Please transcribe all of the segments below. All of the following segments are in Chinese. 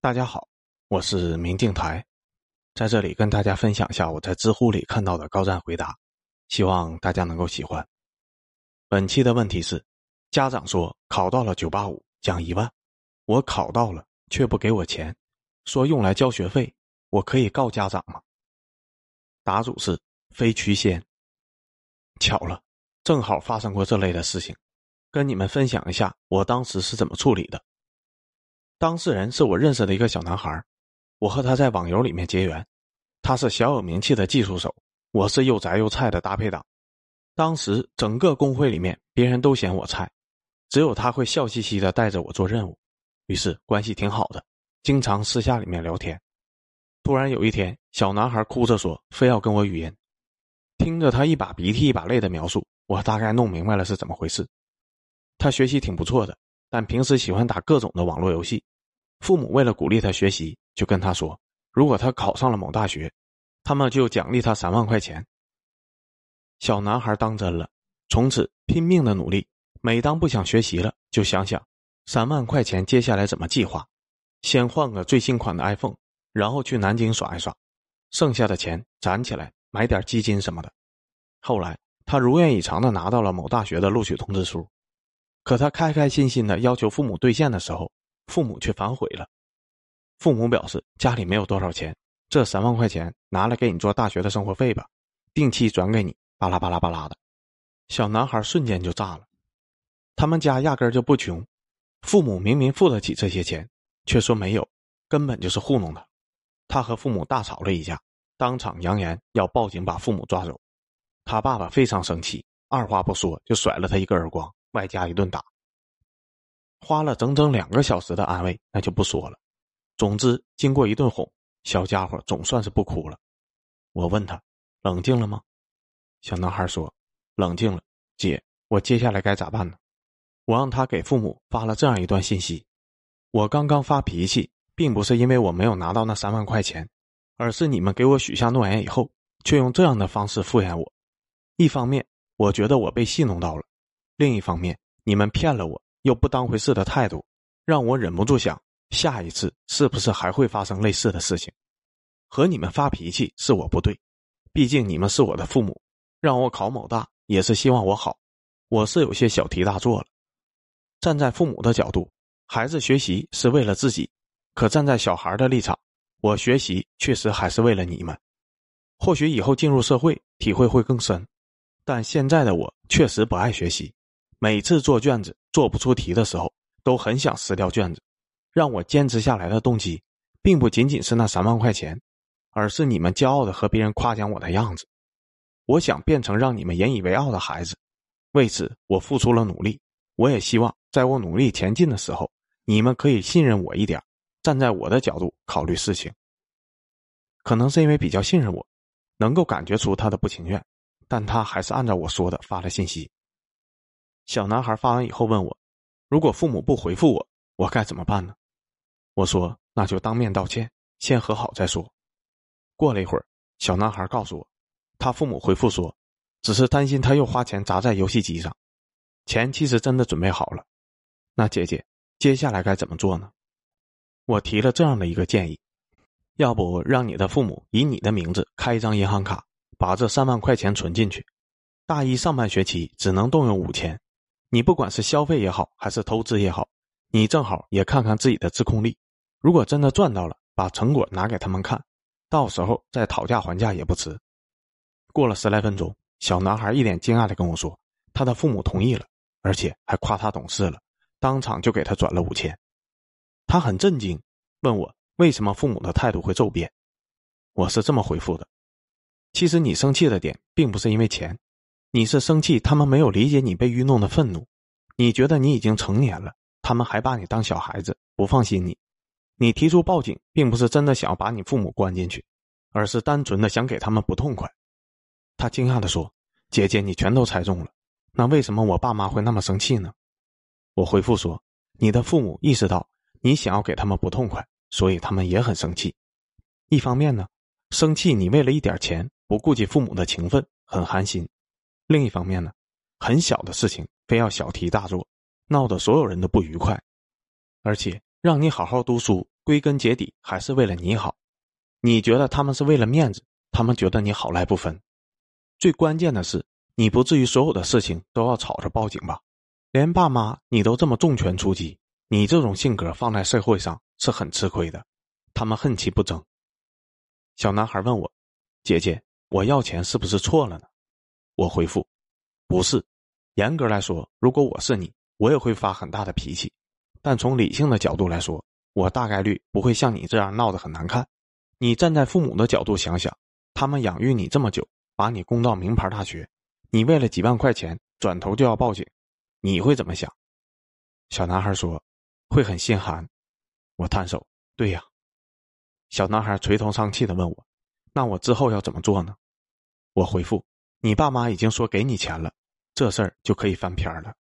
大家好，我是明镜台，在这里跟大家分享一下我在知乎里看到的高赞回答，希望大家能够喜欢。本期的问题是：家长说考到了九八五奖一万，我考到了却不给我钱，说用来交学费，我可以告家长吗？答主是非曲仙。巧了，正好发生过这类的事情，跟你们分享一下我当时是怎么处理的。当事人是我认识的一个小男孩，我和他在网游里面结缘，他是小有名气的技术手，我是又宅又菜的搭配党。当时整个公会里面，别人都嫌我菜，只有他会笑嘻嘻的带着我做任务，于是关系挺好的，经常私下里面聊天。突然有一天，小男孩哭着说非要跟我语音，听着他一把鼻涕一把泪的描述，我大概弄明白了是怎么回事。他学习挺不错的。但平时喜欢打各种的网络游戏，父母为了鼓励他学习，就跟他说，如果他考上了某大学，他们就奖励他三万块钱。小男孩当真了，从此拼命的努力。每当不想学习了，就想想三万块钱接下来怎么计划。先换个最新款的 iPhone，然后去南京耍一耍，剩下的钱攒起来买点基金什么的。后来他如愿以偿的拿到了某大学的录取通知书。可他开开心心的要求父母兑现的时候，父母却反悔了。父母表示家里没有多少钱，这三万块钱拿来给你做大学的生活费吧，定期转给你，巴拉巴拉巴拉的。小男孩瞬间就炸了。他们家压根就不穷，父母明明付得起这些钱，却说没有，根本就是糊弄他。他和父母大吵了一架，当场扬言要报警把父母抓走。他爸爸非常生气，二话不说就甩了他一个耳光。外加一顿打，花了整整两个小时的安慰，那就不说了。总之，经过一顿哄，小家伙总算是不哭了。我问他：“冷静了吗？”小男孩说：“冷静了，姐，我接下来该咋办呢？”我让他给父母发了这样一段信息：“我刚刚发脾气，并不是因为我没有拿到那三万块钱，而是你们给我许下诺言以后，却用这样的方式敷衍我。一方面，我觉得我被戏弄到了。”另一方面，你们骗了我，又不当回事的态度，让我忍不住想，下一次是不是还会发生类似的事情？和你们发脾气是我不对，毕竟你们是我的父母，让我考某大也是希望我好，我是有些小题大做了。站在父母的角度，孩子学习是为了自己，可站在小孩的立场，我学习确实还是为了你们。或许以后进入社会，体会会更深，但现在的我确实不爱学习。每次做卷子做不出题的时候，都很想撕掉卷子。让我坚持下来的动机，并不仅仅是那三万块钱，而是你们骄傲的和别人夸奖我的样子。我想变成让你们引以为傲的孩子，为此我付出了努力。我也希望在我努力前进的时候，你们可以信任我一点，站在我的角度考虑事情。可能是因为比较信任我，能够感觉出他的不情愿，但他还是按照我说的发了信息。小男孩发完以后问我：“如果父母不回复我，我该怎么办呢？”我说：“那就当面道歉，先和好再说。”过了一会儿，小男孩告诉我，他父母回复说：“只是担心他又花钱砸在游戏机上，钱其实真的准备好了。”那姐姐，接下来该怎么做呢？我提了这样的一个建议：要不让你的父母以你的名字开一张银行卡，把这三万块钱存进去，大一上半学期只能动用五千。你不管是消费也好，还是投资也好，你正好也看看自己的自控力。如果真的赚到了，把成果拿给他们看，到时候再讨价还价也不迟。过了十来分钟，小男孩一脸惊讶的跟我说：“他的父母同意了，而且还夸他懂事了，当场就给他转了五千。”他很震惊，问我为什么父母的态度会骤变。我是这么回复的：“其实你生气的点并不是因为钱。”你是生气他们没有理解你被愚弄的愤怒，你觉得你已经成年了，他们还把你当小孩子，不放心你。你提出报警，并不是真的想要把你父母关进去，而是单纯的想给他们不痛快。他惊讶的说：“姐姐，你全都猜中了。那为什么我爸妈会那么生气呢？”我回复说：“你的父母意识到你想要给他们不痛快，所以他们也很生气。一方面呢，生气你为了一点钱不顾及父母的情分，很寒心。”另一方面呢，很小的事情非要小题大做，闹得所有人都不愉快，而且让你好好读书，归根结底还是为了你好。你觉得他们是为了面子，他们觉得你好赖不分。最关键的是，你不至于所有的事情都要吵着报警吧？连爸妈你都这么重拳出击，你这种性格放在社会上是很吃亏的。他们恨其不争。小男孩问我：“姐姐，我要钱是不是错了呢？”我回复：“不是。严格来说，如果我是你，我也会发很大的脾气。但从理性的角度来说，我大概率不会像你这样闹得很难看。你站在父母的角度想想，他们养育你这么久，把你供到名牌大学，你为了几万块钱转头就要报警，你会怎么想？”小男孩说：“会很心寒。”我摊手：“对呀。”小男孩垂头丧气的问我：“那我之后要怎么做呢？”我回复：“你爸妈已经说给你钱了，这事儿就可以翻篇了。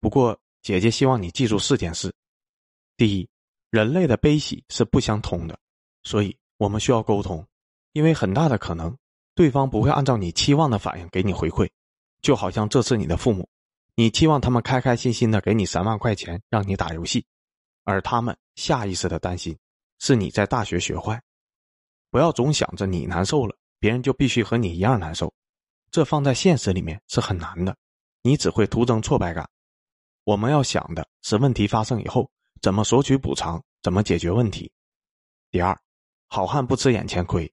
不过姐姐希望你记住四件事：第一，人类的悲喜是不相通的，所以我们需要沟通，因为很大的可能对方不会按照你期望的反应给你回馈。就好像这次你的父母，你期望他们开开心心的给你三万块钱让你打游戏，而他们下意识的担心。”是你在大学学坏，不要总想着你难受了，别人就必须和你一样难受，这放在现实里面是很难的，你只会徒增挫败感。我们要想的是问题发生以后怎么索取补偿，怎么解决问题。第二，好汉不吃眼前亏，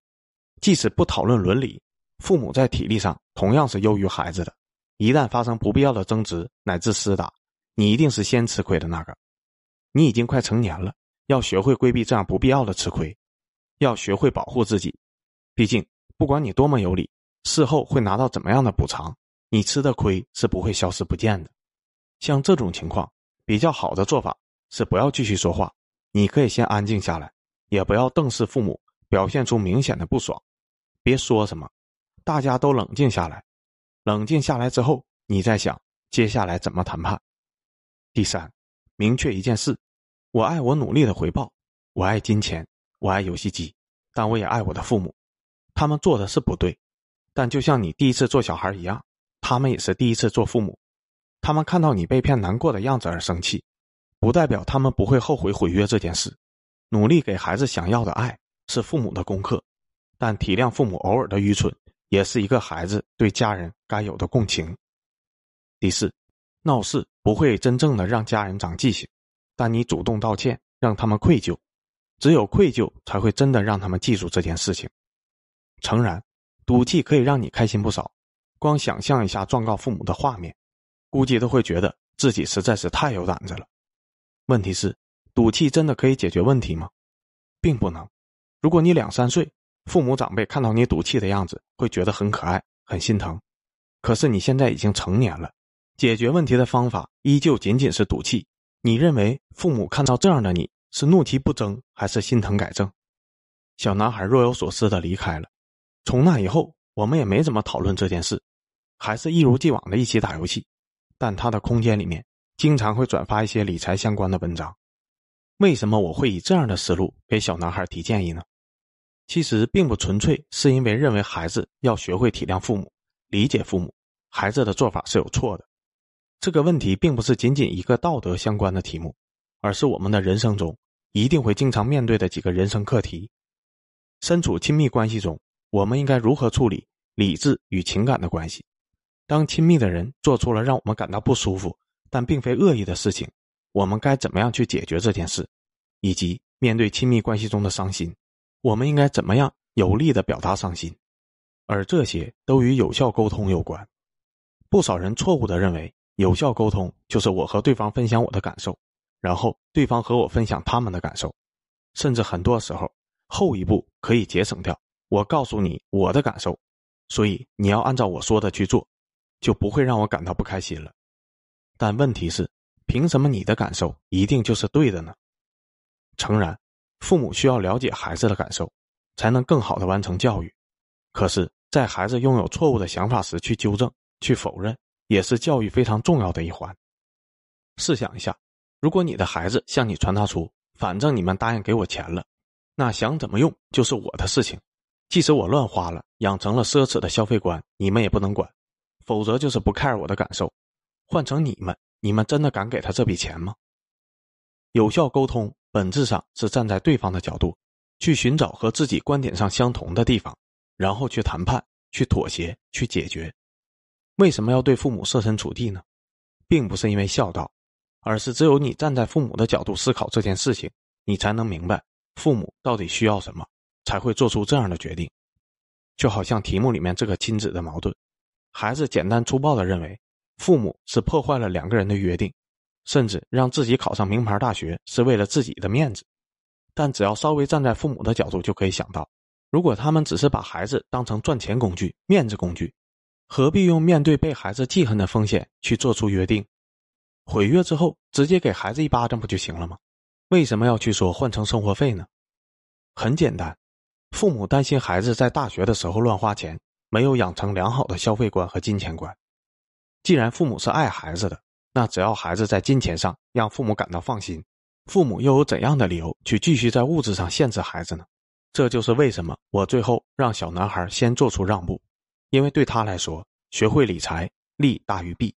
即使不讨论伦理，父母在体力上同样是优于孩子的，一旦发生不必要的争执乃至厮打，你一定是先吃亏的那个。你已经快成年了。要学会规避这样不必要的吃亏，要学会保护自己。毕竟，不管你多么有理，事后会拿到怎么样的补偿，你吃的亏是不会消失不见的。像这种情况，比较好的做法是不要继续说话，你可以先安静下来，也不要瞪视父母，表现出明显的不爽。别说什么，大家都冷静下来。冷静下来之后，你再想接下来怎么谈判。第三，明确一件事。我爱我努力的回报，我爱金钱，我爱游戏机，但我也爱我的父母。他们做的是不对，但就像你第一次做小孩一样，他们也是第一次做父母。他们看到你被骗难过的样子而生气，不代表他们不会后悔毁约这件事。努力给孩子想要的爱是父母的功课，但体谅父母偶尔的愚蠢，也是一个孩子对家人该有的共情。第四，闹事不会真正的让家人长记性。但你主动道歉，让他们愧疚，只有愧疚才会真的让他们记住这件事情。诚然，赌气可以让你开心不少，光想象一下状告父母的画面，估计都会觉得自己实在是太有胆子了。问题是，赌气真的可以解决问题吗？并不能。如果你两三岁，父母长辈看到你赌气的样子，会觉得很可爱、很心疼。可是你现在已经成年了，解决问题的方法依旧仅仅是赌气。你认为父母看到这样的你是怒其不争，还是心疼改正？小男孩若有所思的离开了。从那以后，我们也没怎么讨论这件事，还是一如既往的一起打游戏。但他的空间里面经常会转发一些理财相关的文章。为什么我会以这样的思路给小男孩提建议呢？其实并不纯粹是因为认为孩子要学会体谅父母、理解父母，孩子的做法是有错的。这个问题并不是仅仅一个道德相关的题目，而是我们的人生中一定会经常面对的几个人生课题。身处亲密关系中，我们应该如何处理理智与情感的关系？当亲密的人做出了让我们感到不舒服但并非恶意的事情，我们该怎么样去解决这件事？以及面对亲密关系中的伤心，我们应该怎么样有力的表达伤心？而这些都与有效沟通有关。不少人错误的认为。有效沟通就是我和对方分享我的感受，然后对方和我分享他们的感受，甚至很多时候后一步可以节省掉。我告诉你我的感受，所以你要按照我说的去做，就不会让我感到不开心了。但问题是，凭什么你的感受一定就是对的呢？诚然，父母需要了解孩子的感受，才能更好的完成教育。可是，在孩子拥有错误的想法时，去纠正、去否认。也是教育非常重要的一环。试想一下，如果你的孩子向你传达出“反正你们答应给我钱了，那想怎么用就是我的事情，即使我乱花了，养成了奢侈的消费观，你们也不能管，否则就是不 care 我的感受。”换成你们，你们真的敢给他这笔钱吗？有效沟通本质上是站在对方的角度，去寻找和自己观点上相同的地方，然后去谈判、去妥协、去解决。为什么要对父母设身处地呢？并不是因为孝道，而是只有你站在父母的角度思考这件事情，你才能明白父母到底需要什么，才会做出这样的决定。就好像题目里面这个亲子的矛盾，孩子简单粗暴的认为父母是破坏了两个人的约定。甚至让自己考上名牌大学是为了自己的面子，但只要稍微站在父母的角度，就可以想到，如果他们只是把孩子当成赚钱工具、面子工具，何必用面对被孩子记恨的风险去做出约定？毁约之后直接给孩子一巴掌不就行了吗？为什么要去说换成生活费呢？很简单，父母担心孩子在大学的时候乱花钱，没有养成良好的消费观和金钱观。既然父母是爱孩子的。那只要孩子在金钱上让父母感到放心，父母又有怎样的理由去继续在物质上限制孩子呢？这就是为什么我最后让小男孩先做出让步，因为对他来说，学会理财利大于弊。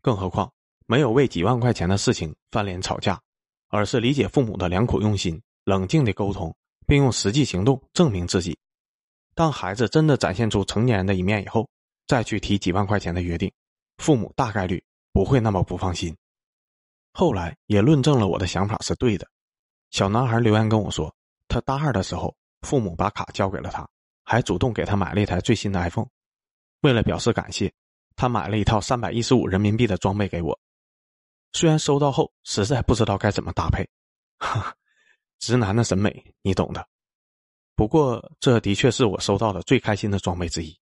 更何况没有为几万块钱的事情翻脸吵架，而是理解父母的良苦用心，冷静的沟通，并用实际行动证明自己。当孩子真的展现出成年人的一面以后，再去提几万块钱的约定，父母大概率。不会那么不放心。后来也论证了我的想法是对的。小男孩留言跟我说，他大二的时候，父母把卡交给了他，还主动给他买了一台最新的 iPhone。为了表示感谢，他买了一套三百一十五人民币的装备给我。虽然收到后实在不知道该怎么搭配，哈，直男的审美你懂的。不过这的确是我收到的最开心的装备之一。